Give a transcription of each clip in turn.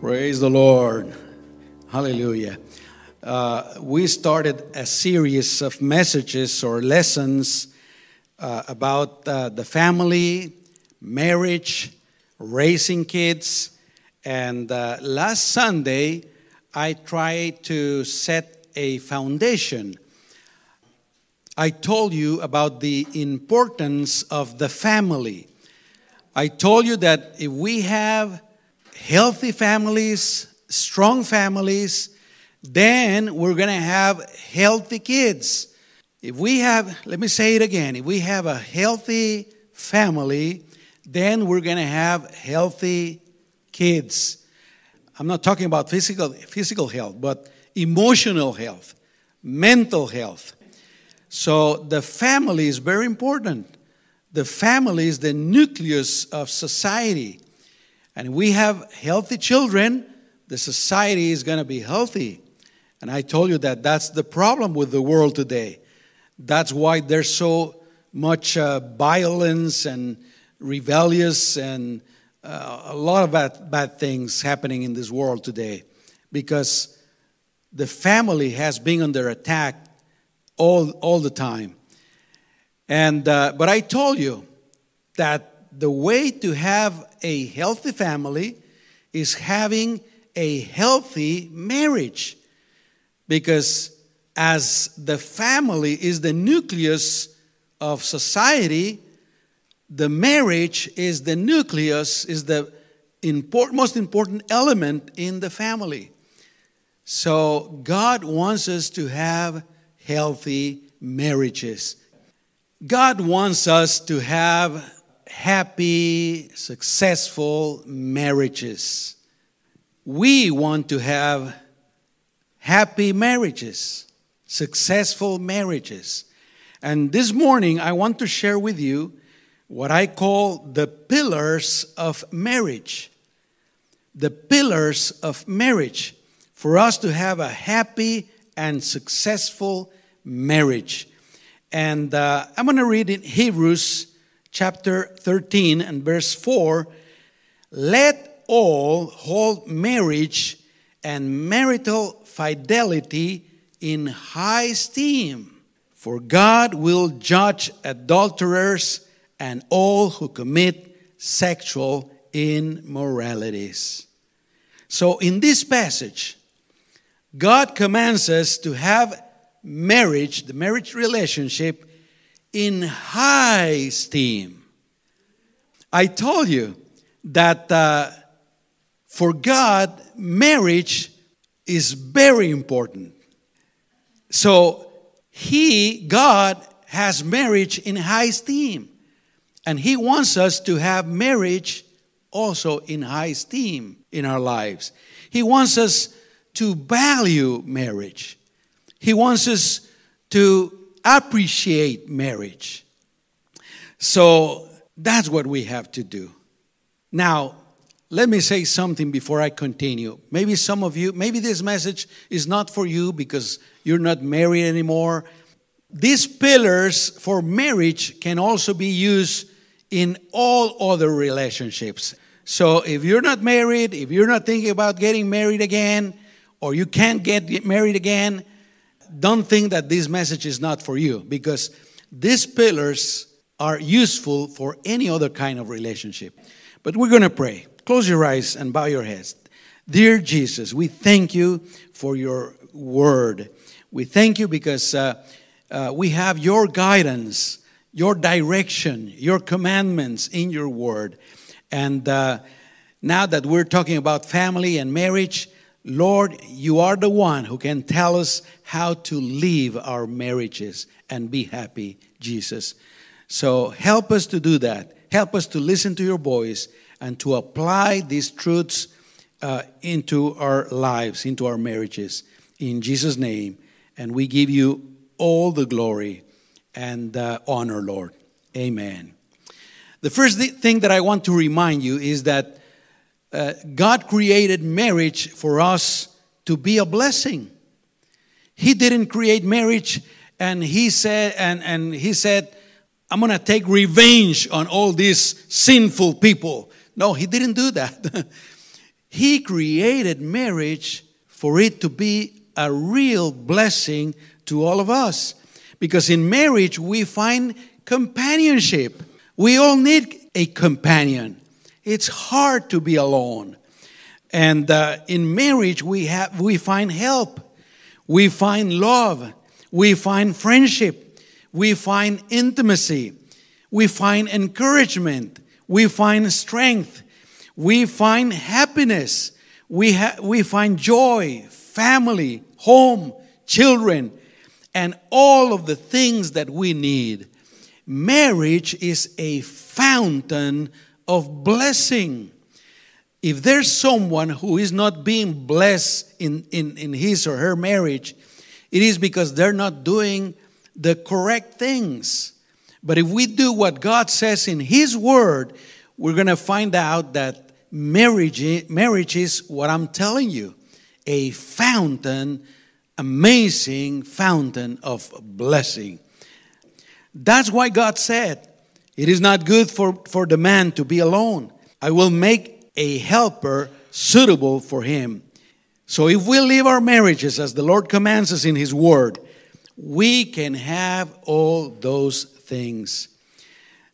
Praise the Lord. Hallelujah. Uh, we started a series of messages or lessons uh, about uh, the family, marriage, raising kids. And uh, last Sunday, I tried to set a foundation. I told you about the importance of the family. I told you that if we have healthy families, strong families, then we're going to have healthy kids. If we have, let me say it again, if we have a healthy family, then we're going to have healthy kids. I'm not talking about physical, physical health, but emotional health, mental health. So the family is very important. The family is the nucleus of society. And we have healthy children, the society is going to be healthy. And I told you that that's the problem with the world today. That's why there's so much uh, violence and rebellious and uh, a lot of bad, bad things happening in this world today because the family has been under attack all, all the time. And, uh, but I told you that the way to have a healthy family is having a healthy marriage. Because as the family is the nucleus of society, the marriage is the nucleus, is the important, most important element in the family. So God wants us to have healthy marriages. God wants us to have happy, successful marriages. We want to have happy marriages, successful marriages. And this morning, I want to share with you what I call the pillars of marriage. The pillars of marriage for us to have a happy and successful marriage. And uh, I'm going to read in Hebrews chapter 13 and verse 4 let all hold marriage and marital fidelity in high esteem, for God will judge adulterers and all who commit sexual immoralities. So, in this passage, God commands us to have marriage, the marriage relationship, in high esteem. I told you that uh, for God, marriage is very important. So, He, God, has marriage in high esteem. And He wants us to have marriage also in high esteem in our lives. He wants us to value marriage. He wants us to appreciate marriage. So that's what we have to do. Now, let me say something before I continue. Maybe some of you, maybe this message is not for you because you're not married anymore. These pillars for marriage can also be used in all other relationships. So if you're not married, if you're not thinking about getting married again, or you can't get married again, don't think that this message is not for you because these pillars are useful for any other kind of relationship. But we're going to pray. Close your eyes and bow your heads. Dear Jesus, we thank you for your word. We thank you because uh, uh, we have your guidance, your direction, your commandments in your word. And uh, now that we're talking about family and marriage, Lord, you are the one who can tell us how to live our marriages and be happy, Jesus. So help us to do that. Help us to listen to your voice and to apply these truths uh, into our lives, into our marriages. In Jesus' name. And we give you all the glory and uh, honor, Lord. Amen. The first thing that I want to remind you is that uh, God created marriage for us to be a blessing. He didn't create marriage and he said and, and he said, I'm gonna take revenge on all these sinful people. No, he didn't do that. He created marriage for it to be a real blessing to all of us. Because in marriage, we find companionship. We all need a companion. It's hard to be alone. And uh, in marriage, we, have, we find help, we find love, we find friendship, we find intimacy, we find encouragement, we find strength, we find happiness, we, ha- we find joy, family, home, children, and all of the things that we need. Marriage is a fountain of blessing. If there's someone who is not being blessed in, in, in his or her marriage, it is because they're not doing the correct things. But if we do what God says in His Word, we're going to find out that marriage, marriage is what I'm telling you a fountain, amazing fountain of blessing. That's why God said, It is not good for, for the man to be alone. I will make a helper suitable for him. So if we live our marriages as the Lord commands us in His Word, we can have all those things.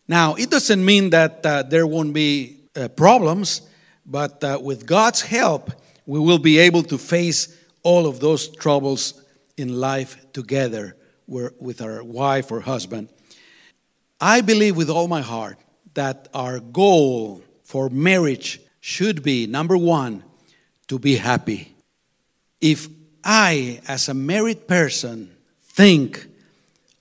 Now, it doesn't mean that uh, there won't be uh, problems, but uh, with God's help, we will be able to face all of those troubles in life together with our wife or husband. I believe with all my heart that our goal for marriage should be number one, to be happy. If I, as a married person, think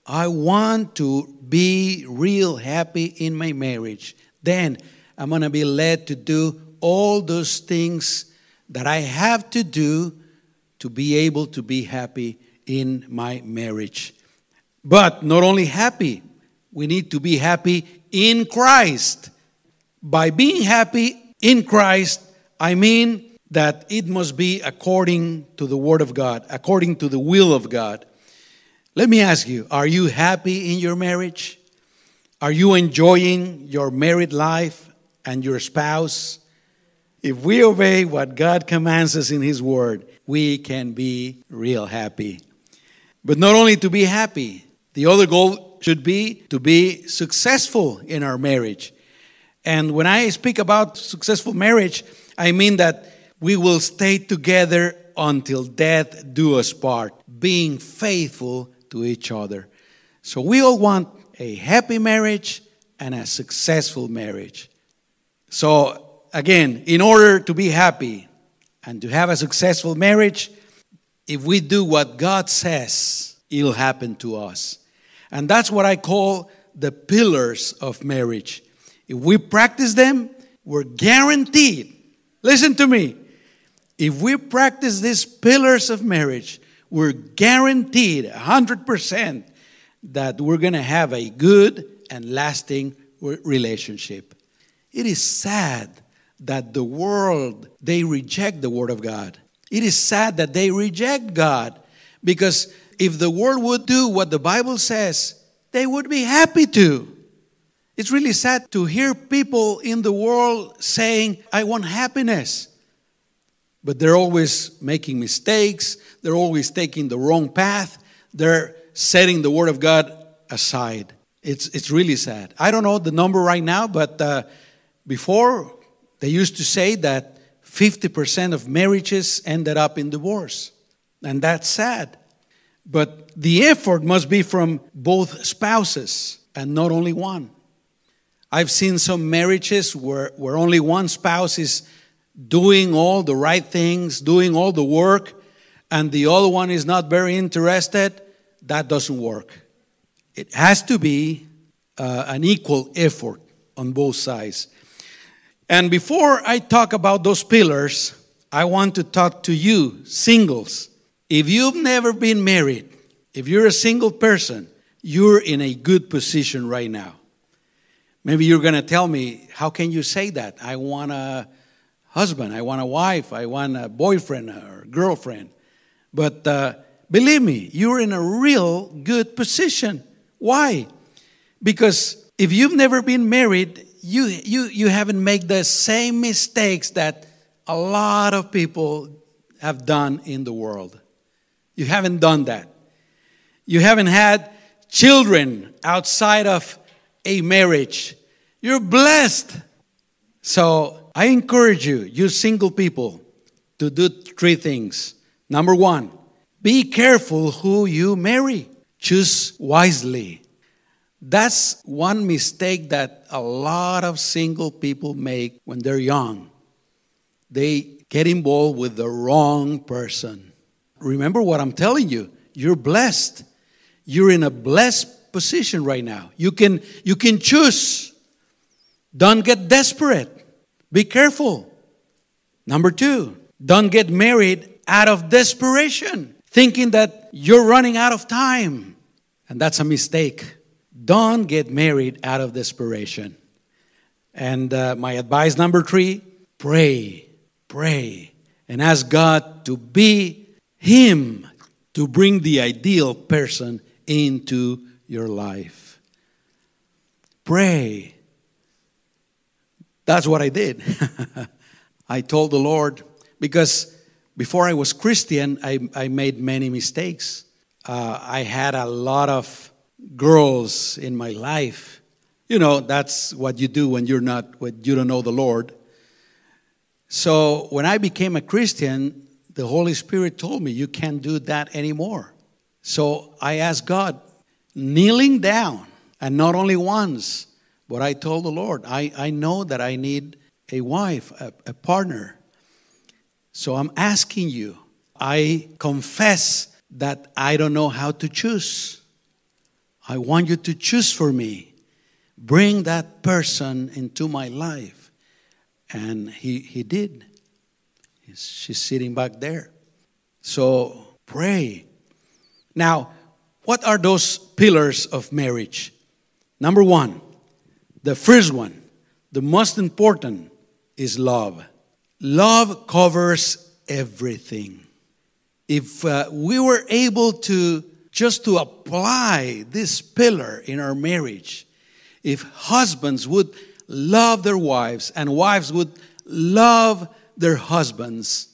I want to be real happy in my marriage, then I'm going to be led to do all those things that I have to do to be able to be happy in my marriage. But not only happy, we need to be happy in Christ. By being happy in Christ, I mean that it must be according to the Word of God, according to the will of God. Let me ask you are you happy in your marriage? Are you enjoying your married life and your spouse? If we obey what God commands us in His Word, we can be real happy. But not only to be happy, the other goal should be to be successful in our marriage. And when I speak about successful marriage, I mean that we will stay together until death do us part, being faithful to each other. So we all want a happy marriage and a successful marriage. So again, in order to be happy and to have a successful marriage, if we do what God says, it'll happen to us. And that's what I call the pillars of marriage. If we practice them, we're guaranteed. Listen to me. If we practice these pillars of marriage, we're guaranteed 100% that we're going to have a good and lasting relationship. It is sad that the world they reject the word of God. It is sad that they reject God because if the world would do what the Bible says, they would be happy to. It's really sad to hear people in the world saying, I want happiness. But they're always making mistakes, they're always taking the wrong path, they're setting the Word of God aside. It's, it's really sad. I don't know the number right now, but uh, before they used to say that 50% of marriages ended up in divorce. And that's sad. But the effort must be from both spouses and not only one. I've seen some marriages where, where only one spouse is doing all the right things, doing all the work, and the other one is not very interested. That doesn't work. It has to be uh, an equal effort on both sides. And before I talk about those pillars, I want to talk to you, singles. If you've never been married, if you're a single person, you're in a good position right now. Maybe you're going to tell me, how can you say that? I want a husband, I want a wife, I want a boyfriend or girlfriend. But uh, believe me, you're in a real good position. Why? Because if you've never been married, you, you, you haven't made the same mistakes that a lot of people have done in the world. You haven't done that. You haven't had children outside of a marriage. You're blessed. So I encourage you, you single people, to do three things. Number one, be careful who you marry, choose wisely. That's one mistake that a lot of single people make when they're young. They get involved with the wrong person. Remember what I'm telling you. You're blessed. You're in a blessed position right now. You can you can choose. Don't get desperate. Be careful. Number 2, don't get married out of desperation, thinking that you're running out of time. And that's a mistake. Don't get married out of desperation. And uh, my advice number three pray, pray, and ask God to be Him to bring the ideal person into your life. Pray. That's what I did. I told the Lord, because before I was Christian, I, I made many mistakes. Uh, I had a lot of girls in my life. You know, that's what you do when you're not when you don't know the Lord. So when I became a Christian, the Holy Spirit told me you can't do that anymore. So I asked God, kneeling down, and not only once, but I told the Lord, I, I know that I need a wife, a, a partner. So I'm asking you, I confess that I don't know how to choose. I want you to choose for me. Bring that person into my life. And he, he did. She's sitting back there. So pray. Now, what are those pillars of marriage? Number one, the first one, the most important, is love. Love covers everything. If uh, we were able to just to apply this pillar in our marriage, if husbands would love their wives and wives would love their husbands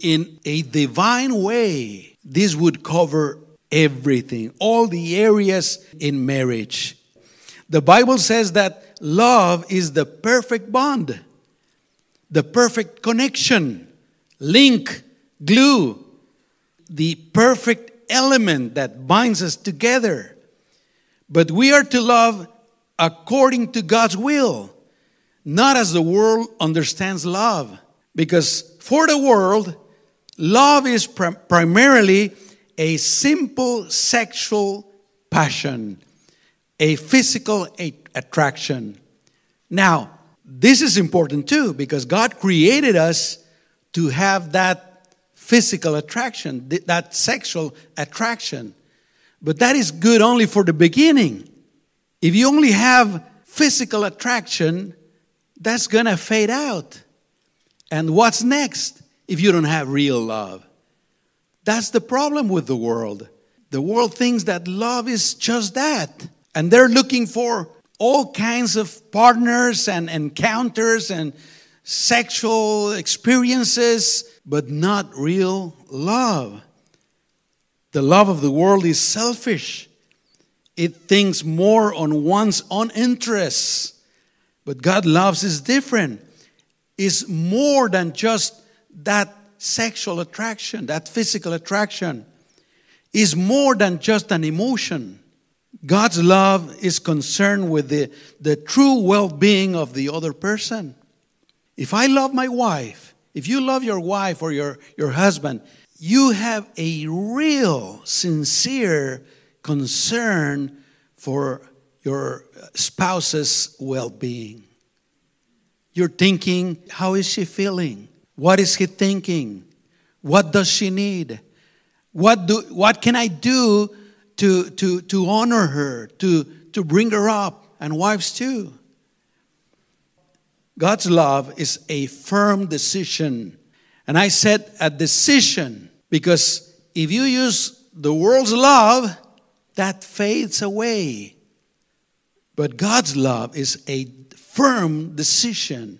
in a divine way, this would cover everything, all the areas in marriage. The Bible says that love is the perfect bond, the perfect connection, link, glue, the perfect element that binds us together. But we are to love according to God's will, not as the world understands love. Because for the world, love is prim- primarily a simple sexual passion, a physical a- attraction. Now, this is important too because God created us to have that physical attraction, that sexual attraction. But that is good only for the beginning. If you only have physical attraction, that's to fade out. And what's next if you don't have real love? That's the problem with the world. The world thinks that love is just that. And they're looking for all kinds of partners and encounters and sexual experiences but not real love. The love of the world is selfish. It thinks more on one's own interests. But God loves is different. Is more than just that sexual attraction, that physical attraction. Is more than just an emotion. God's love is concerned with the, the true well being of the other person. If I love my wife, if you love your wife or your, your husband, you have a real, sincere concern for your spouse's well being. You're thinking, how is she feeling? What is he thinking? What does she need? What, do, what can I do to, to, to honor her, to, to bring her up? And wives too. God's love is a firm decision. And I said a decision because if you use the world's love, that fades away. But God's love is a firm decision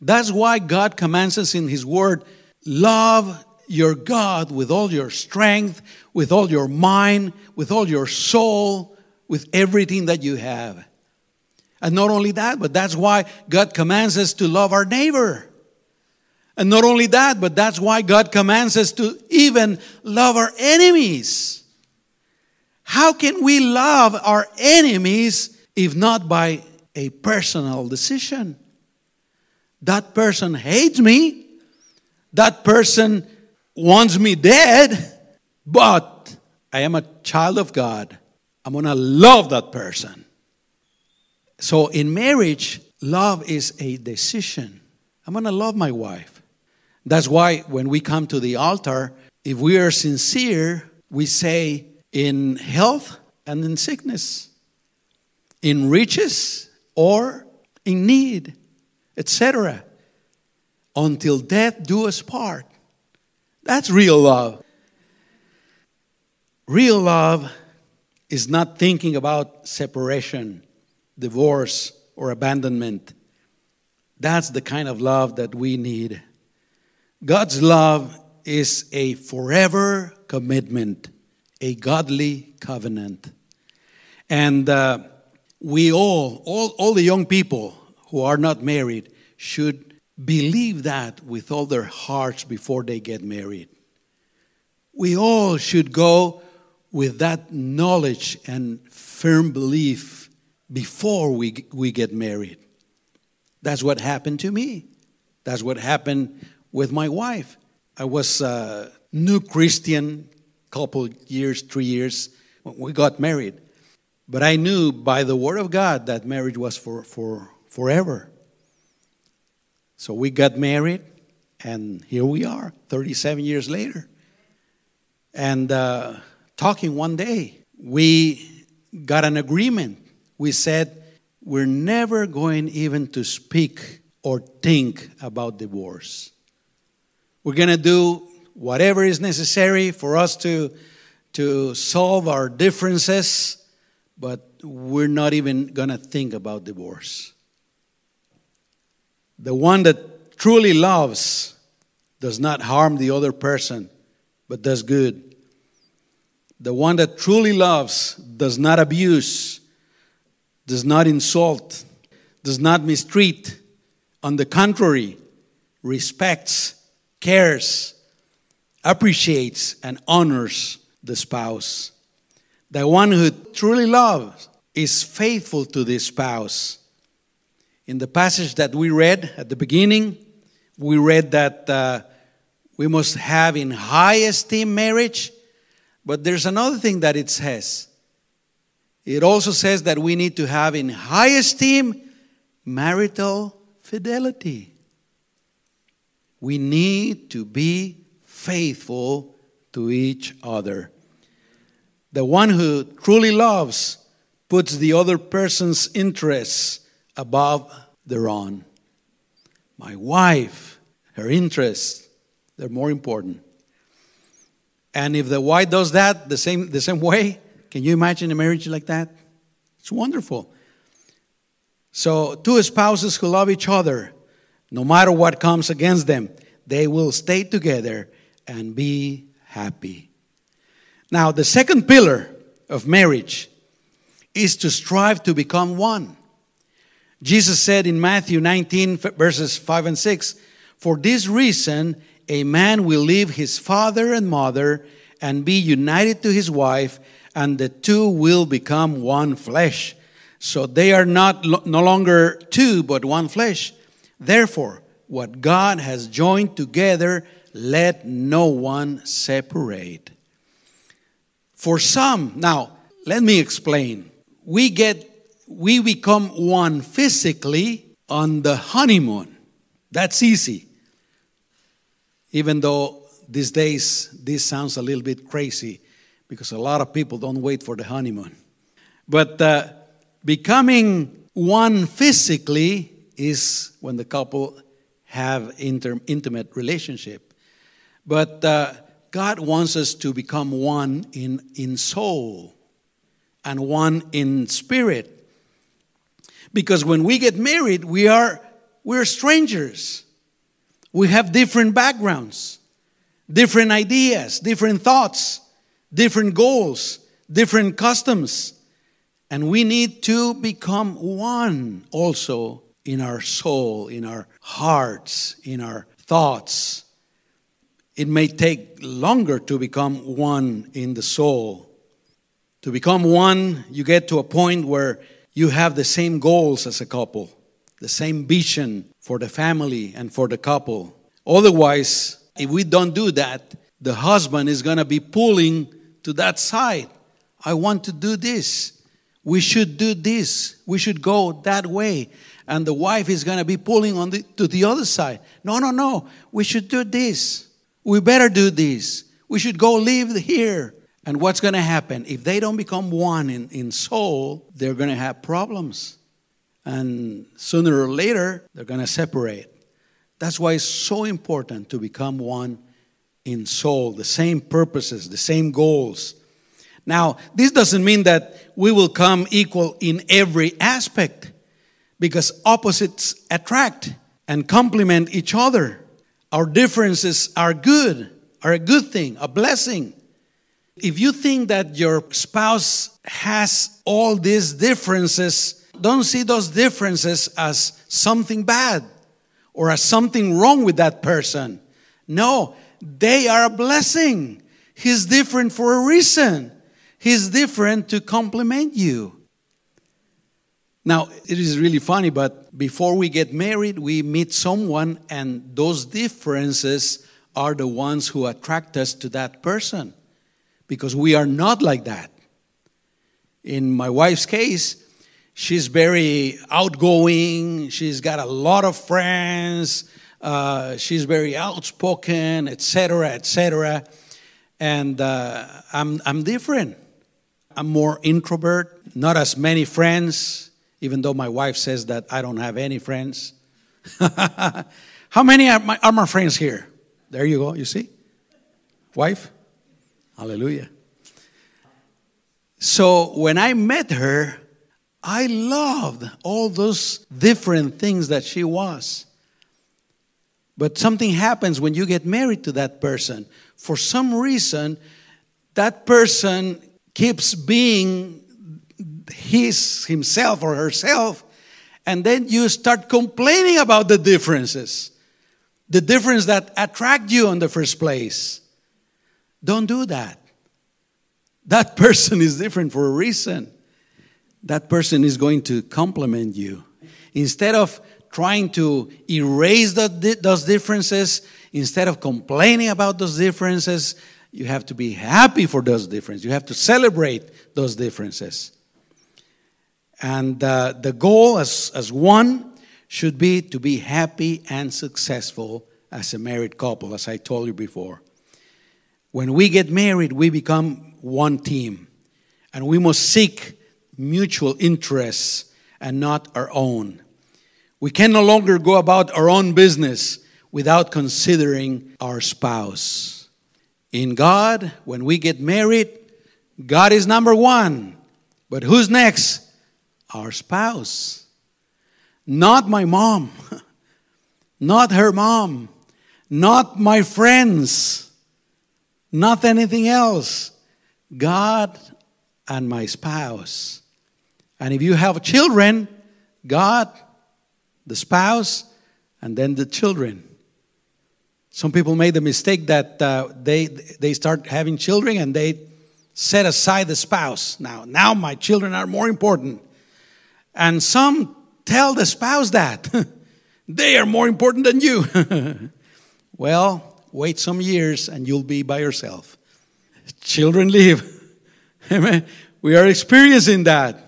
That's why God commands us in His Word love your God with all your strength, with all your mind, with all your soul, with everything that you have. And not only that, but that's why God commands us to love our neighbor. And not only that, but that's why God commands us to even love our enemies. How can we love our enemies if not by a personal decision? That person hates me. That person wants me dead, but I am a child of God. I'm going to love that person. So in marriage, love is a decision. I'm going to love my wife. That's why when we come to the altar, if we are sincere, we say, in health and in sickness, in riches or in need, etc. Until death do us part. That's real love. Real love is not thinking about separation, divorce, or abandonment. That's the kind of love that we need. God's love is a forever commitment, a godly covenant. And uh, we all, all, all the young people who are not married, should believe that with all their hearts before they get married. We all should go with that knowledge and firm belief before we, we get married. That's what happened to me. That's what happened with my wife. I was a new Christian, couple years, three years when we got married. But I knew by the word of God that marriage was for, for forever. So we got married, and here we are, 37 years later. And uh, talking one day, we got an agreement. We said, we're never going even to speak or think about divorce. We're going to do whatever is necessary for us to, to solve our differences but we're not even going to think about divorce. The one that truly loves does not harm the other person, but does good. The one that truly loves does not abuse, does not insult, does not mistreat. On the contrary, respects, cares, appreciates, and honors the spouse. The one who truly loves is faithful to this spouse. In the passage that we read at the beginning, we read that uh, we must have in high esteem marriage, but there's another thing that it says. It also says that we need to have in high esteem marital fidelity. We need to be faithful to each other. The one who truly loves puts the other person's interests above their own. My wife, her interests, they're more important. And if the wife does that the same, the same way, can you imagine a marriage like that? It's wonderful. So, two spouses who love each other, no matter what comes against them, they will stay together and be happy. Now, the second pillar of marriage is to strive to become one. Jesus said in Matthew 19, verses 5 and 6, For this reason, a man will leave his father and mother and be united to his wife, and the two will become one flesh. So they are not no longer two, but one flesh. Therefore, what God has joined together, let no one separate. For some, now, let me explain. We get, we become one physically on the honeymoon. That's easy. Even though these days this sounds a little bit crazy because a lot of people don't wait for the honeymoon. But uh, becoming one physically is when the couple have inter- intimate relationship. But uh, God wants us to become one in, in soul and one in spirit. Because when we get married, we are, we're strangers. We have different backgrounds, different ideas, different thoughts, different goals, different customs. And we need to become one also in our soul, in our hearts, in our thoughts. It may take longer to become one in the soul. To become one, you get to a point where you have the same goals as a couple, the same vision for the family and for the couple. Otherwise, if we don't do that, the husband is going to be pulling to that side. I want to do this. We should do this. We should go that way. And the wife is going to be pulling on the, to the other side. No, no, no. We should do this. We better do this. We should go live here. And what's going to happen? If they don't become one in, in soul, they're going to have problems. And sooner or later, they're going to separate. That's why it's so important to become one in soul, the same purposes, the same goals. Now, this doesn't mean that we will come equal in every aspect because opposites attract and complement each other. Our differences are good, are a good thing, a blessing. If you think that your spouse has all these differences, don't see those differences as something bad or as something wrong with that person. No, they are a blessing. He's different for a reason. He's different to complement you. Now, it is really funny, but before we get married, we meet someone, and those differences are the ones who attract us to that person because we are not like that. In my wife's case, she's very outgoing, she's got a lot of friends, uh, she's very outspoken, etc., etc. And uh, I'm, I'm different. I'm more introvert, not as many friends, even though my wife says that I don't have any friends. How many are my, are my friends here? There you go, you see? Wife? Hallelujah. So when I met her, I loved all those different things that she was. But something happens when you get married to that person. For some reason, that person keeps being his himself or herself and then you start complaining about the differences. The difference that attract you in the first place. Don't do that. That person is different for a reason. That person is going to complement you. Instead of trying to erase the, those differences instead of complaining about those differences you have to be happy for those differences. You have to celebrate those differences. And uh, the goal as, as one should be to be happy and successful as a married couple, as I told you before. When we get married, we become one team, and we must seek mutual interests and not our own. We can no longer go about our own business without considering our spouse. In God, when we get married, God is number one. But who's next? Our spouse. Not my mom, not her mom, not my friends, not anything else. God and my spouse. And if you have children, God, the spouse, and then the children. Some people made the mistake that uh, they, they start having children and they set aside the spouse. Now, now my children are more important. And some tell the spouse that they are more important than you. well, wait some years and you'll be by yourself. Children leave. Amen. We are experiencing that.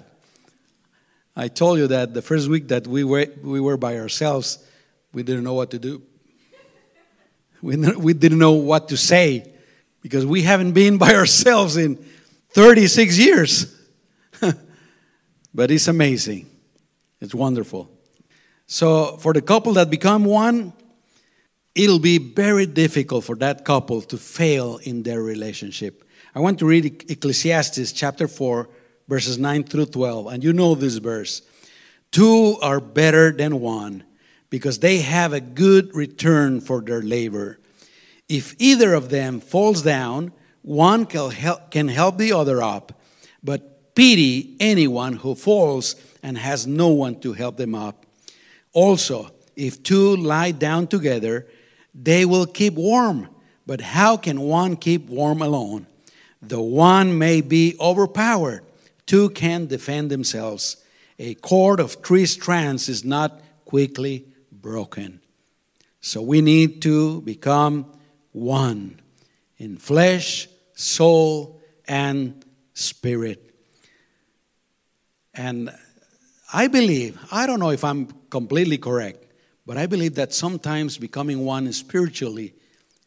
I told you that the first week that we were, we were by ourselves, we didn't know what to do. We, we didn't know what to say because we haven't been by ourselves in 36 years. But it's amazing. It's wonderful. So, for the couple that become one, it'll be very difficult for that couple to fail in their relationship. I want to read Ecclesiastes chapter 4, verses 9 through 12. And you know this verse Two are better than one because they have a good return for their labor. If either of them falls down, one can help, can help the other up, but pity anyone who falls and has no one to help them up. Also, if two lie down together, they will keep warm. But how can one keep warm alone? The one may be overpowered, two can defend themselves. A cord of three strands is not quickly broken. So we need to become one in flesh, soul, and spirit. And I believe, I don't know if I'm completely correct, but I believe that sometimes becoming one spiritually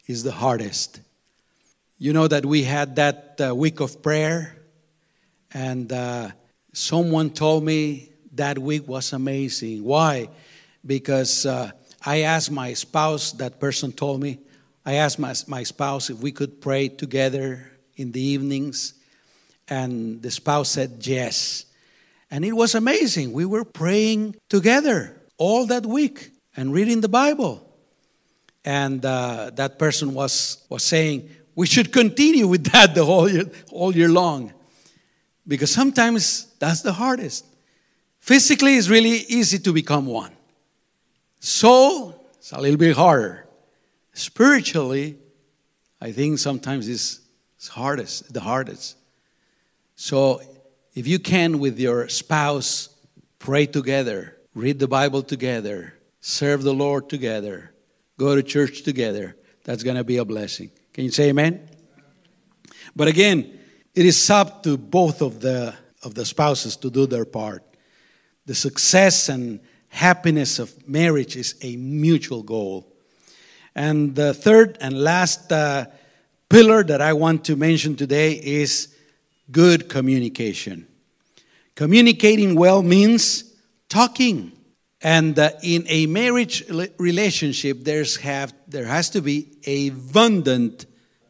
is the hardest. You know that we had that uh, week of prayer, and uh, someone told me that week was amazing. Why? Because uh, I asked my spouse, that person told me, I asked my, my spouse if we could pray together in the evenings, and the spouse said yes. And it was amazing. We were praying together all that week and reading the Bible. And uh, that person was, was saying, we should continue with that the whole year, all year long. Because sometimes that's the hardest. Physically, it's really easy to become one. Soul, it's a little bit harder. Spiritually, I think sometimes it's, it's hardest, the hardest. So if you can with your spouse, pray together, read the Bible together, serve the Lord together, go to church together, that's going to be a blessing. Can you say amen? But again, it is up to both of the of the spouses to do their part. The success and happiness of marriage is a mutual goal. And the third and last uh, pillar that I want to mention today is good communication. Communicating well means talking. And uh, in a marriage relationship, there's have, there has to be abundant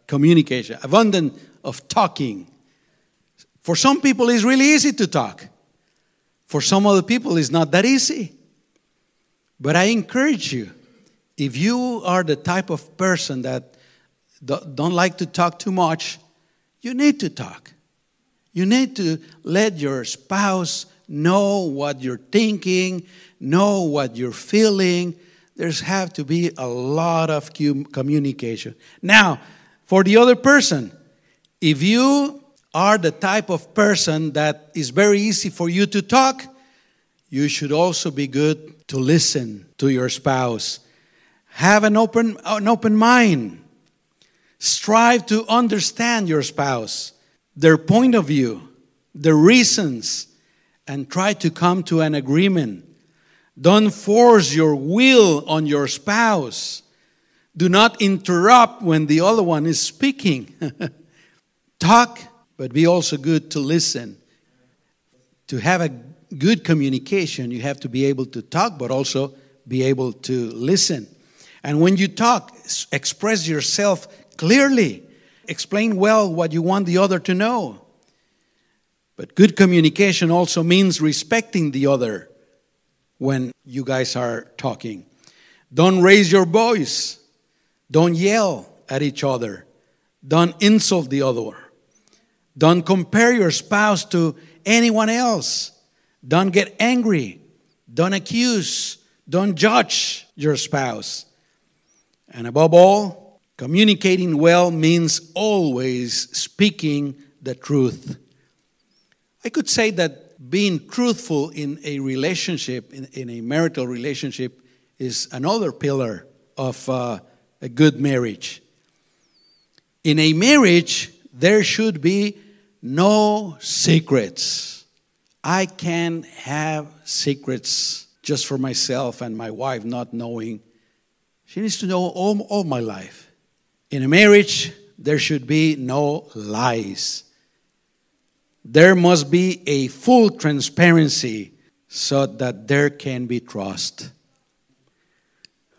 communication, abundant of talking. For some people, it's really easy to talk. For some other people, it's not that easy. But I encourage you, if you are the type of person that don't like to talk too much, you need to talk. You need to let your spouse know what you're thinking, know what you're feeling. There's have to be a lot of communication. Now, for the other person, if you are the type of person that is very easy for you to talk, you should also be good to listen to your spouse. Have an open, an open mind. Strive to understand your spouse their point of view, the reasons, and try to come to an agreement. Don't force your will on your spouse. Do not interrupt when the other one is speaking. Talk, but be also good to listen. To have a good communication, you have to be able to talk, but also be able to listen. And when you talk, express yourself clearly explain well what you want the other to know. But good communication also means respecting the other when you guys are talking. Don't raise your voice. Don't yell at each other. Don't insult the other. Don't compare your spouse to anyone else. Don't get angry. Don't accuse. Don't judge your spouse. And above all, Communicating well means always speaking the truth. I could say that being truthful in a relationship, in, in a marital relationship, is another pillar of uh, a good marriage. In a marriage, there should be no secrets. I can have secrets just for myself and my wife not knowing. She needs to know all, all my life. In a marriage, there should be no lies. There must be a full transparency so that there can be trust.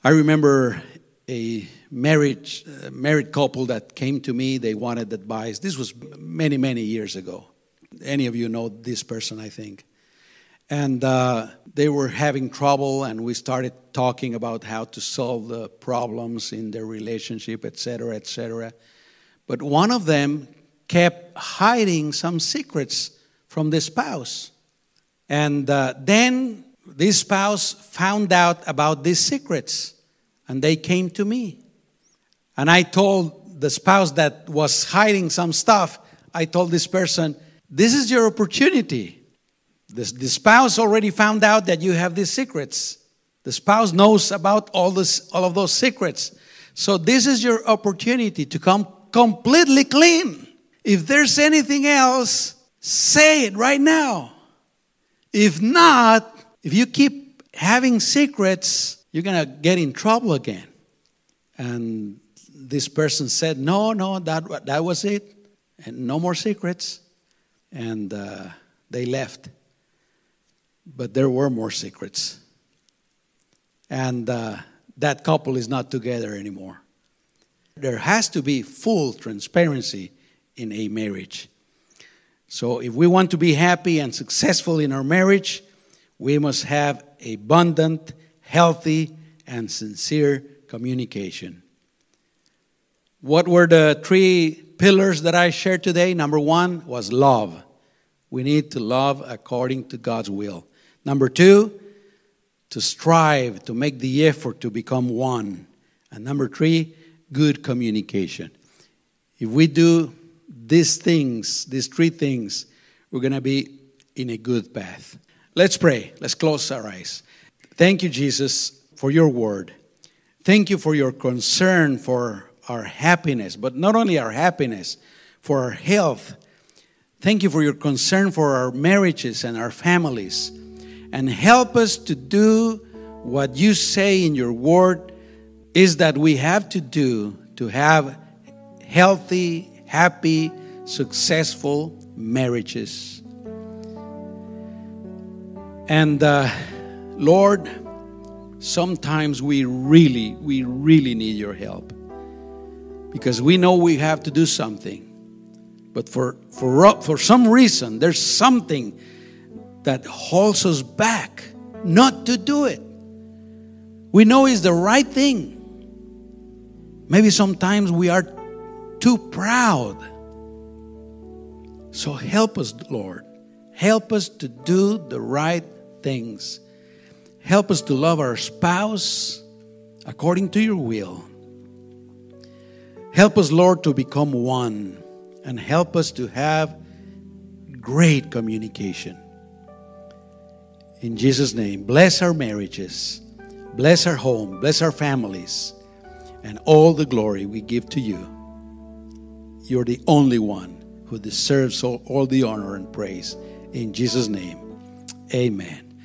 I remember a marriage, uh, married couple that came to me. They wanted advice. This was many, many years ago. Any of you know this person, I think. And uh, they were having trouble, and we started talking about how to solve the problems in their relationship, etc., etc. But one of them kept hiding some secrets from the spouse. And uh, then this spouse found out about these secrets, and they came to me. And I told the spouse that was hiding some stuff, I told this person, This is your opportunity. The, the spouse already found out that you have these secrets. The spouse knows about all, this, all of those secrets. So, this is your opportunity to come completely clean. If there's anything else, say it right now. If not, if you keep having secrets, you're going to get in trouble again. And this person said, No, no, that, that was it. And no more secrets. And uh, they left. But there were more secrets. And uh, that couple is not together anymore. There has to be full transparency in a marriage. So, if we want to be happy and successful in our marriage, we must have abundant, healthy, and sincere communication. What were the three pillars that I shared today? Number one was love. We need to love according to God's will. Number two, to strive, to make the effort to become one. And number three, good communication. If we do these things, these three things, we're going to be in a good path. Let's pray. Let's close our eyes. Thank you, Jesus, for your word. Thank you for your concern for our happiness, but not only our happiness, for our health. Thank you for your concern for our marriages and our families. And help us to do what you say in your word is that we have to do to have healthy, happy, successful marriages. And uh, Lord, sometimes we really, we really need your help because we know we have to do something. But for, for, for some reason, there's something that holds us back not to do it. We know it's the right thing. Maybe sometimes we are too proud. So help us, Lord. Help us to do the right things. Help us to love our spouse according to your will. Help us, Lord, to become one and help us to have great communication. In Jesus' name, bless our marriages, bless our home, bless our families, and all the glory we give to you. You're the only one who deserves all, all the honor and praise. In Jesus' name, amen.